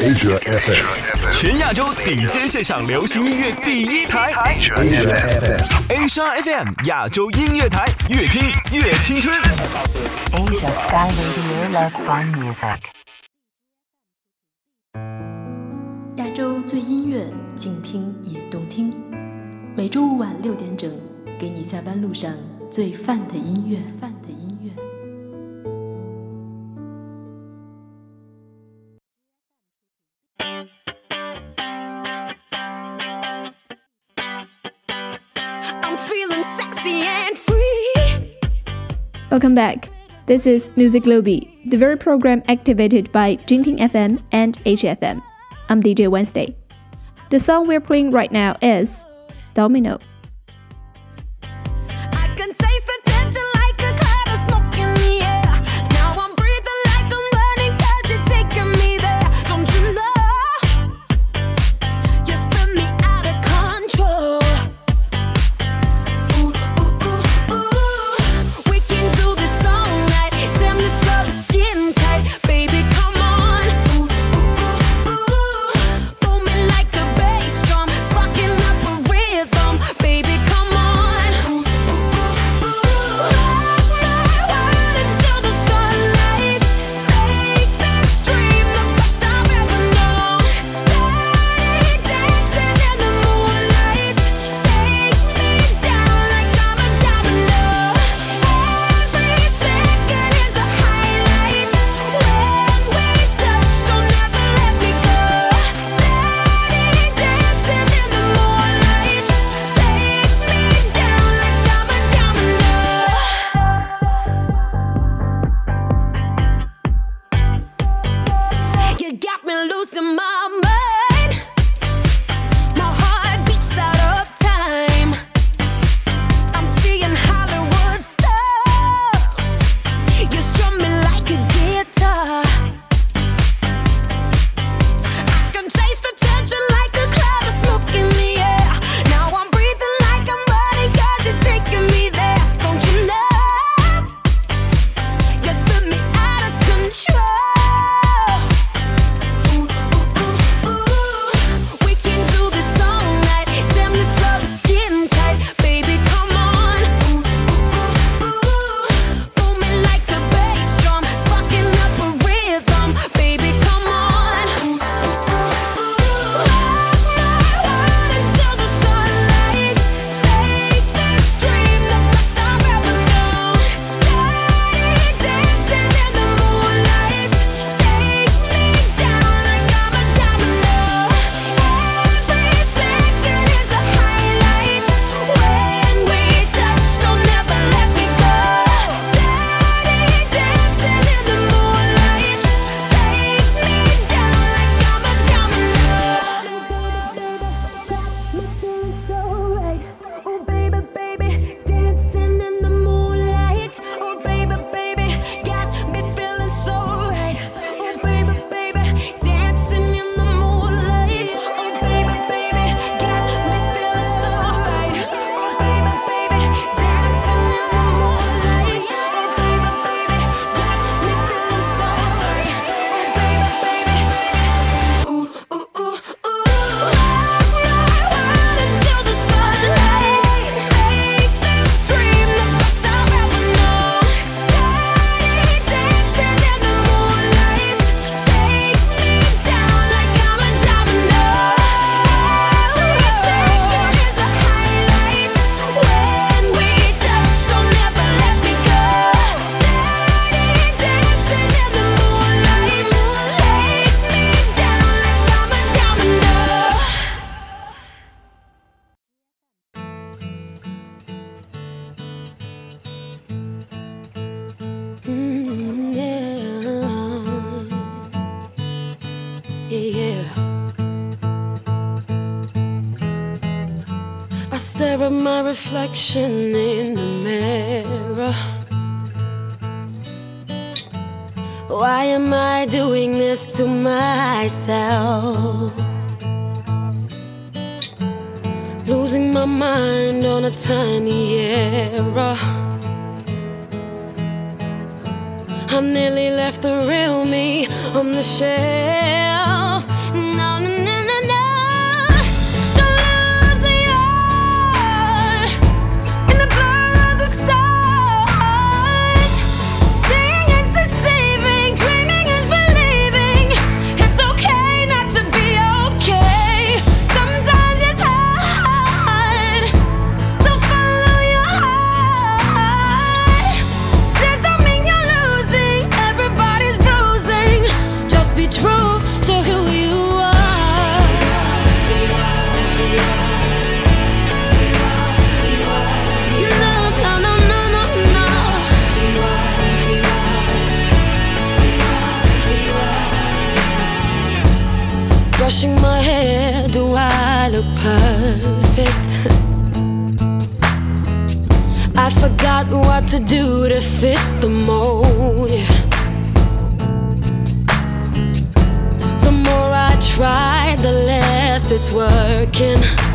Asia FM，全亚洲顶尖线上流行音乐第一台，Asia FM，Asia FM 亚洲音乐台，越听越青春。Asia Sky Radio Love Fun Music，亚洲最音乐，静听也动听。每周五晚六点整，给你下班路上最范的音乐。Welcome back. This is Music Lobby, the very program activated by Jingting FM and HFM. I'm DJ Wednesday. The song we're playing right now is Domino. Reflection in the mirror. Why am I doing this to myself? Losing my mind on a tiny error. I nearly left the real me on the shelf. Forgot what to do to fit the mold. The more I try, the less it's working.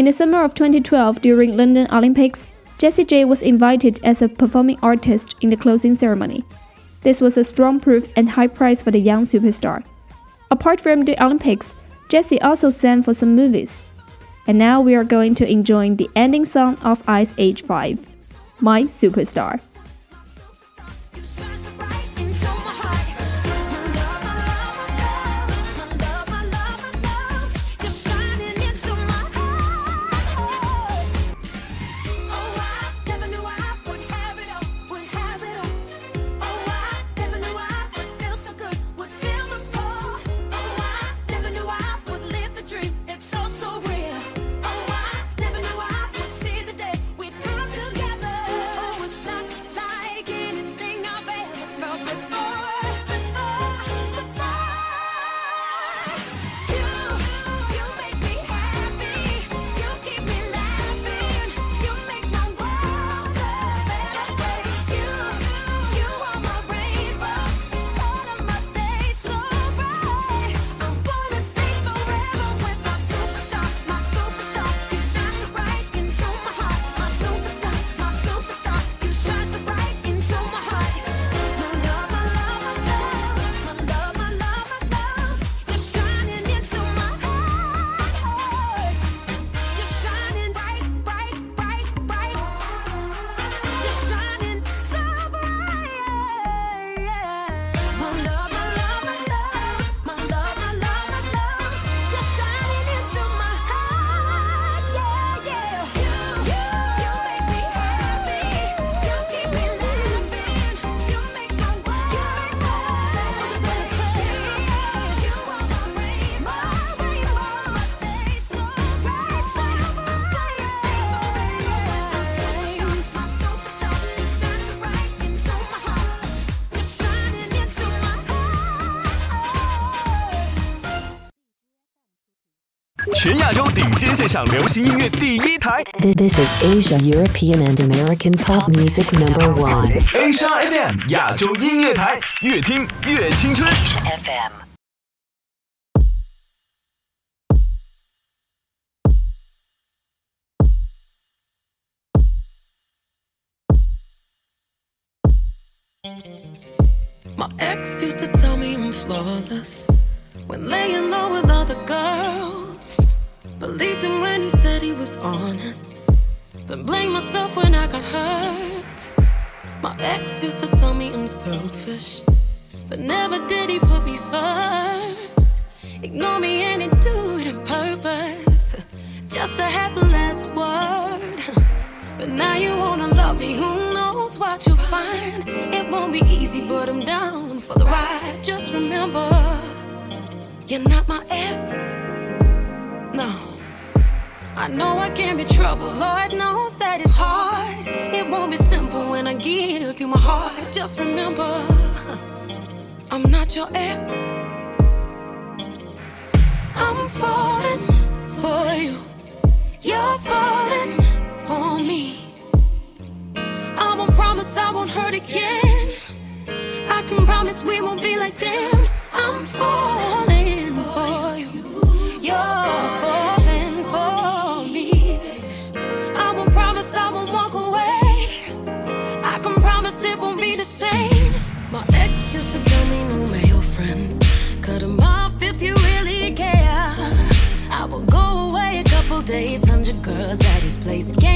In the summer of 2012, during London Olympics, Jessie J was invited as a performing artist in the closing ceremony. This was a strong proof and high price for the young superstar. Apart from the Olympics, Jessie also sang for some movies. And now we are going to enjoy the ending song of Ice Age 5, My Superstar. 亚洲顶尖线上流行音乐第一台 This is Asia, European, and American pop music number one. Asia FM 亚洲音乐台，越听越青春。 FM. My ex used to tell me I'm flawless when laying low with other girls. Believed him when he said he was honest. Then blamed myself when I got hurt. My ex used to tell me I'm selfish, but never did he put me first. Ignore me and he do it on purpose, just to have the last word. But now you wanna love me, who knows what you'll find? It won't be easy, but I'm down for the ride. Just remember, you're not my ex. No. I know I can be trouble, Lord knows that it's hard. It won't be simple when I give you my heart. Just remember, I'm not your ex. I'm falling for you. You're falling for me. I won't promise I won't hurt again. I can promise we won't be like them. Girls at his place.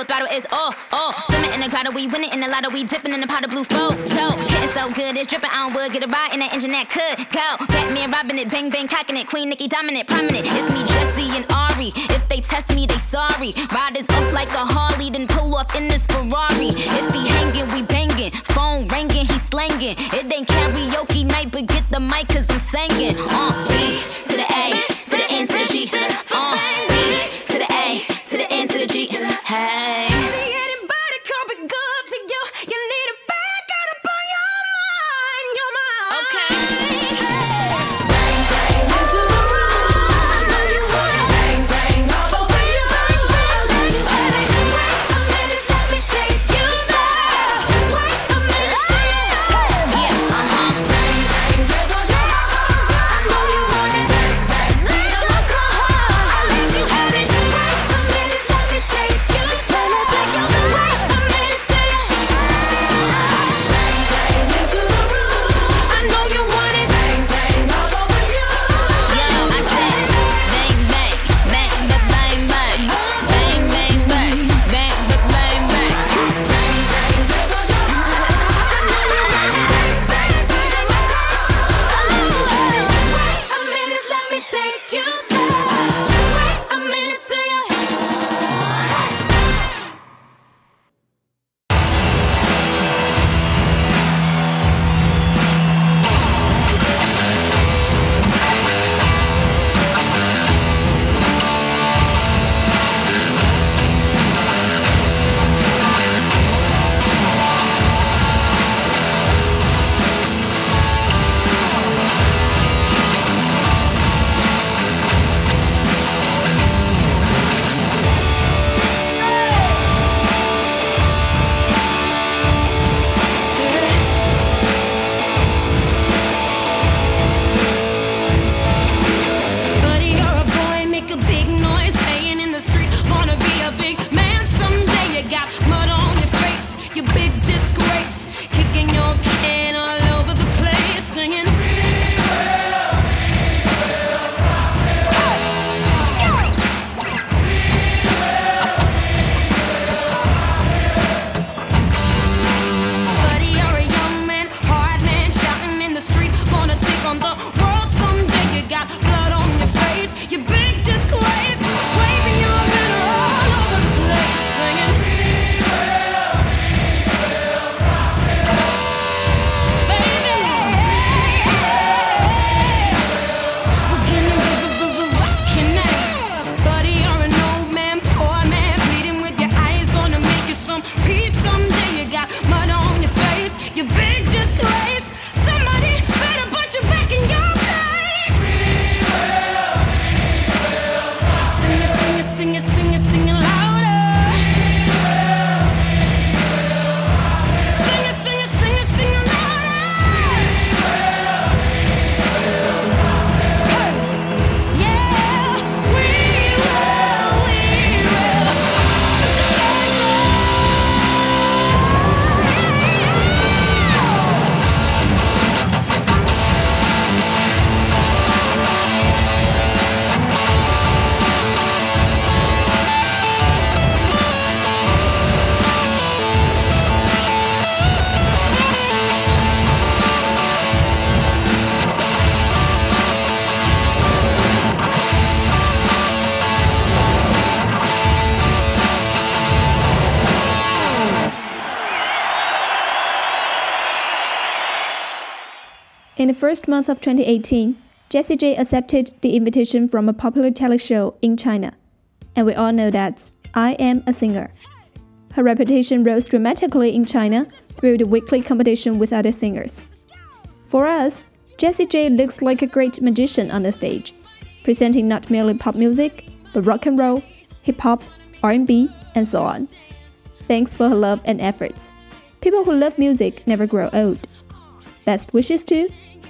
Full throttle, it's all, all. Swimming in the grotto, we winning in the lotto, we dipping in the pot of blue photo. Getting so good, it's dripping on wood, get a ride in that engine that could go. Batman robbing it, bang bang cocking it, Queen Nicki dominant, prominent. It's me, Jessie and Ari. If they test me, they sorry. Riders up like a Harley, then pull off in this Ferrari. If he hanging, we banging. Phone ringing, he slanging. It ain't karaoke night, but get the mic, cause I'm singing. Uh, B to the A, to the N to the G. Uh, B to the A, to the N to the G. Hey. The first month of 2018, Jessie J accepted the invitation from a popular talent show in China, and we all know that I am a singer. Her reputation rose dramatically in China through the weekly competition with other singers. For us, Jessie J looks like a great magician on the stage, presenting not merely pop music, but rock and roll, hip hop, R&B, and so on. Thanks for her love and efforts. People who love music never grow old. Best wishes to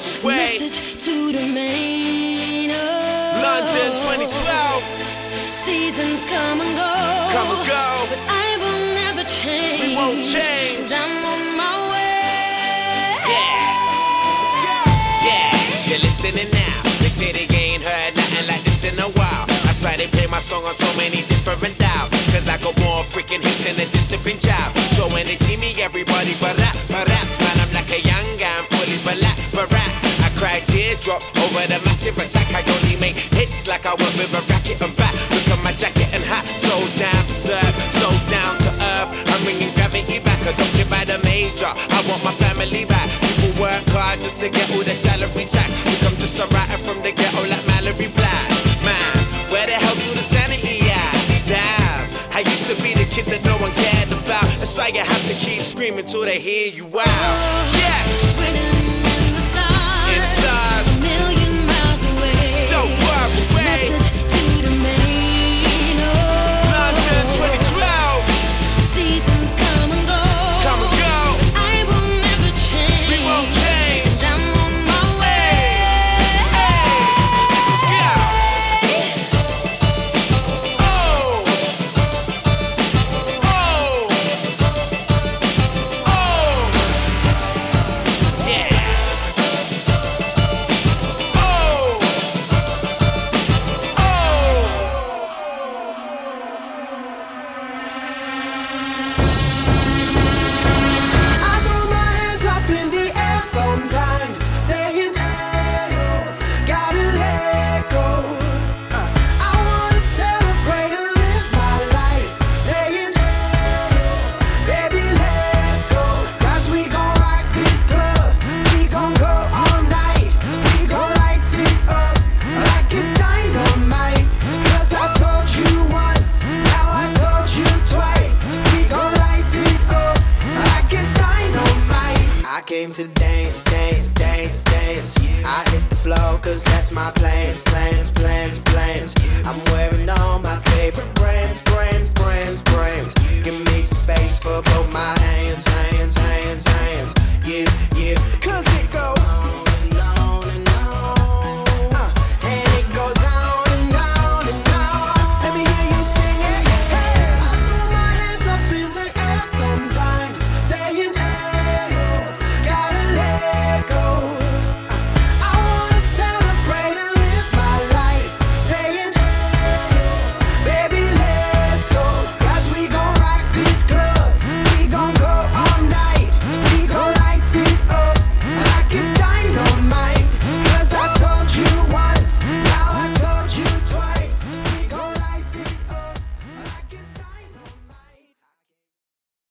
far away. Message to the main. Oh, London 2012. Seasons come and go, Come and go. but I will never change. We won't change. I'm on my way. Yeah, Yeah. you're listening now. They say they ain't heard nothing like this in a while. That's why they play my song on so many different dials. Cause I got more freaking hits than a discipline child. So when they see me, everybody barack, barack. Teardrops over the massive attack. I only make hits like I work with a racket and back. Look at my jacket and hat, so damn berserk, so down to earth. I'm bringing gravity back, adopted by the major. I want my family back. People work hard just to get all their salary tax. Look, I'm just a writer from the ghetto like Mallory Black. Man, where the hell do the sanity at? Damn, I used to be the kid that no one cared about. That's why you have to keep screaming till they hear you out. Yes! Stars,